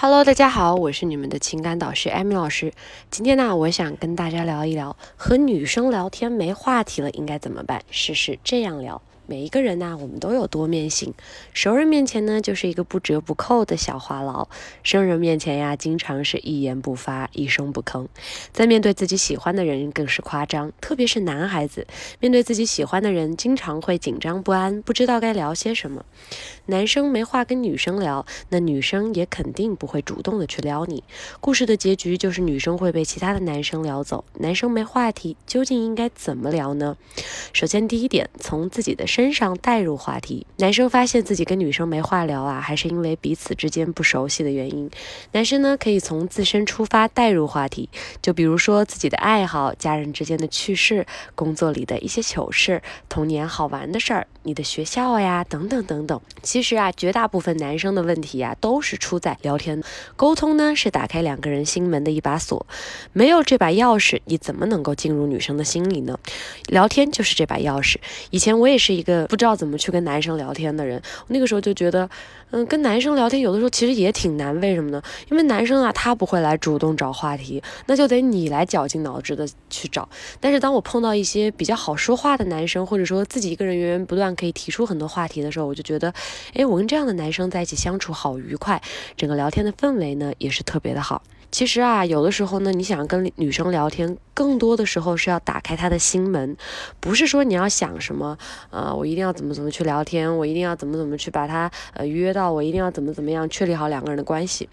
Hello，大家好，我是你们的情感导师艾米老师。今天呢，我想跟大家聊一聊，和女生聊天没话题了应该怎么办？试试这样聊。每一个人呢，我们都有多面性。熟人面前呢，就是一个不折不扣的小话痨；生人面前呀，经常是一言不发，一声不吭。在面对自己喜欢的人，更是夸张。特别是男孩子，面对自己喜欢的人，经常会紧张不安，不知道该聊些什么。男生没话跟女生聊，那女生也肯定不会主动的去撩你。故事的结局就是女生会被其他的男生撩走。男生没话题，究竟应该怎么聊呢？首先，第一点，从自己的。身身上带入话题，男生发现自己跟女生没话聊啊，还是因为彼此之间不熟悉的原因。男生呢，可以从自身出发带入话题，就比如说自己的爱好、家人之间的趣事、工作里的一些糗事、童年好玩的事儿、你的学校呀等等等等。其实啊，绝大部分男生的问题呀，都是出在聊天。沟通呢，是打开两个人心门的一把锁，没有这把钥匙，你怎么能够进入女生的心里呢？聊天就是这把钥匙。以前我也是一个。个不知道怎么去跟男生聊天的人，那个时候就觉得，嗯，跟男生聊天有的时候其实也挺难。为什么呢？因为男生啊，他不会来主动找话题，那就得你来绞尽脑汁的去找。但是当我碰到一些比较好说话的男生，或者说自己一个人源源不断可以提出很多话题的时候，我就觉得，哎，我跟这样的男生在一起相处好愉快，整个聊天的氛围呢也是特别的好。其实啊，有的时候呢，你想跟女生聊天，更多的时候是要打开他的心门，不是说你要想什么，呃，我一定要怎么怎么去聊天，我一定要怎么怎么去把他呃约到，我一定要怎么怎么样确立好两个人的关系。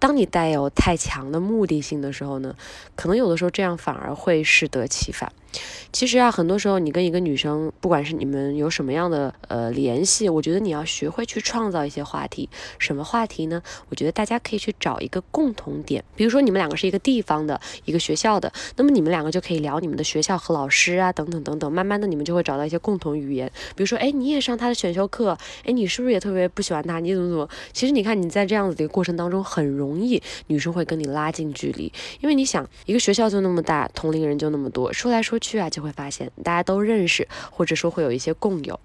当你带有太强的目的性的时候呢，可能有的时候这样反而会适得其反。其实啊，很多时候你跟一个女生，不管是你们有什么样的呃联系，我觉得你要学会去创造一些话题。什么话题呢？我觉得大家可以去找一个共同点，比如说你们两个是一个地方的一个学校的，那么你你们两个就可以聊你们的学校和老师啊，等等等等。慢慢的，你们就会找到一些共同语言。比如说，哎，你也上他的选修课，哎，你是不是也特别不喜欢他？你怎么怎么？其实你看你在这样子的一个过程当中，很容易女生会跟你拉近距离，因为你想一个学校就那么大，同龄人就那么多，说来说去啊就。会发现大家都认识，或者说会有一些共有。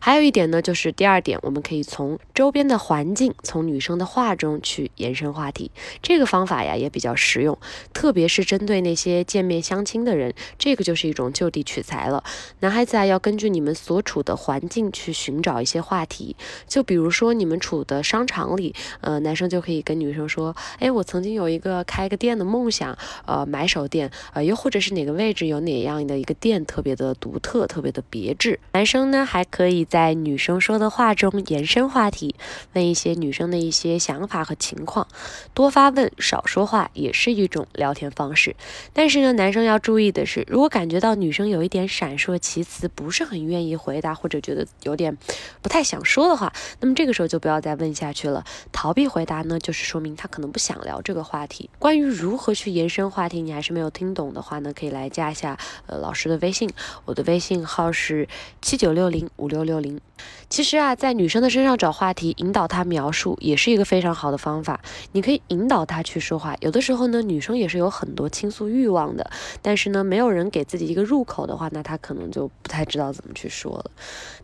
还有一点呢，就是第二点，我们可以从周边的环境，从女生的话中去延伸话题。这个方法呀也比较实用，特别是针对那些见面相亲的人，这个就是一种就地取材了。男孩子啊，要根据你们所处的环境去寻找一些话题。就比如说你们处的商场里，呃，男生就可以跟女生说：“哎，我曾经有一个开个店的梦想，呃，买手店，呃，又或者是哪个位置有哪样的一个。”店特别的独特，特别的别致。男生呢，还可以在女生说的话中延伸话题，问一些女生的一些想法和情况。多发问，少说话，也是一种聊天方式。但是呢，男男生要注意的是，如果感觉到女生有一点闪烁其词，不是很愿意回答，或者觉得有点不太想说的话，那么这个时候就不要再问下去了。逃避回答呢，就是说明他可能不想聊这个话题。关于如何去延伸话题，你还是没有听懂的话呢，可以来加一下呃老师。的微信，我的微信号是七九六零五六六零。其实啊，在女生的身上找话题，引导她描述，也是一个非常好的方法。你可以引导她去说话。有的时候呢，女生也是有很多倾诉欲望的，但是呢，没有人给自己一个入口的话，那他可能就不太知道怎么去说了。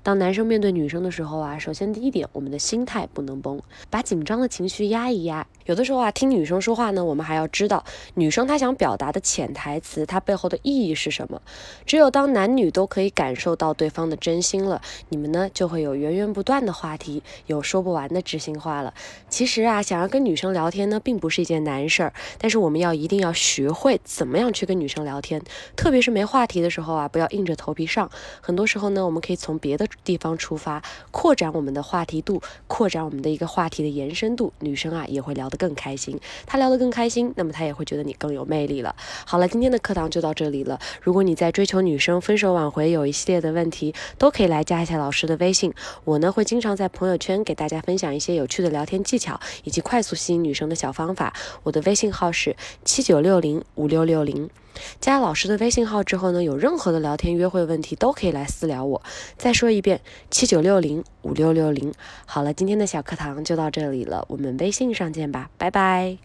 当男生面对女生的时候啊，首先第一点，我们的心态不能崩，把紧张的情绪压一压。有的时候啊，听女生说话呢，我们还要知道女生她想表达的潜台词，她背后的意义是什么。只有当男女都可以感受到对方的真心了，你们呢就会有源源不断的话题，有说不完的知心话了。其实啊，想要跟女生聊天呢，并不是一件难事儿，但是我们要一定要学会怎么样去跟女生聊天，特别是没话题的时候啊，不要硬着头皮上。很多时候呢，我们可以从别的地方出发，扩展我们的话题度，扩展我们的一个话题的延伸度，女生啊也会聊得更开心。她聊得更开心，那么她也会觉得你更有魅力了。好了，今天的课堂就到这里了。如果你在追求女生分手挽回有一系列的问题，都可以来加一下老师的微信。我呢会经常在朋友圈给大家分享一些有趣的聊天技巧，以及快速吸引女生的小方法。我的微信号是七九六零五六六零。加老师的微信号之后呢，有任何的聊天约会问题都可以来私聊我。再说一遍，七九六零五六六零。好了，今天的小课堂就到这里了，我们微信上见吧，拜拜。